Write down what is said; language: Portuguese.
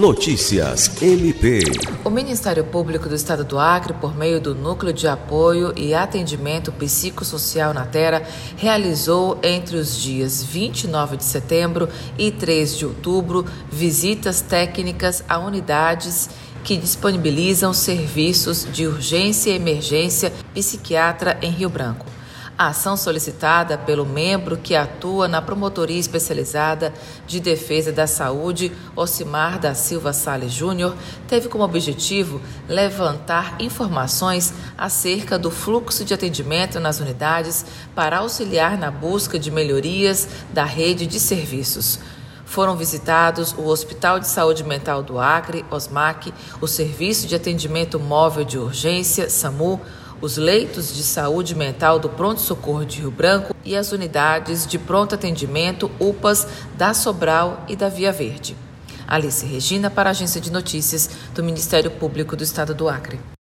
Notícias MP. O Ministério Público do Estado do Acre, por meio do Núcleo de Apoio e Atendimento Psicossocial na Terra, realizou entre os dias 29 de setembro e 3 de outubro visitas técnicas a unidades que disponibilizam serviços de urgência e emergência psiquiatra em Rio Branco. A ação solicitada pelo membro que atua na Promotoria Especializada de Defesa da Saúde, Ocimar da Silva Sales Júnior, teve como objetivo levantar informações acerca do fluxo de atendimento nas unidades para auxiliar na busca de melhorias da rede de serviços. Foram visitados o Hospital de Saúde Mental do Acre, OSMAC, o Serviço de Atendimento Móvel de Urgência, SAMU, os leitos de saúde mental do Pronto Socorro de Rio Branco e as unidades de pronto atendimento UPAs da Sobral e da Via Verde. Alice Regina para a Agência de Notícias do Ministério Público do Estado do Acre.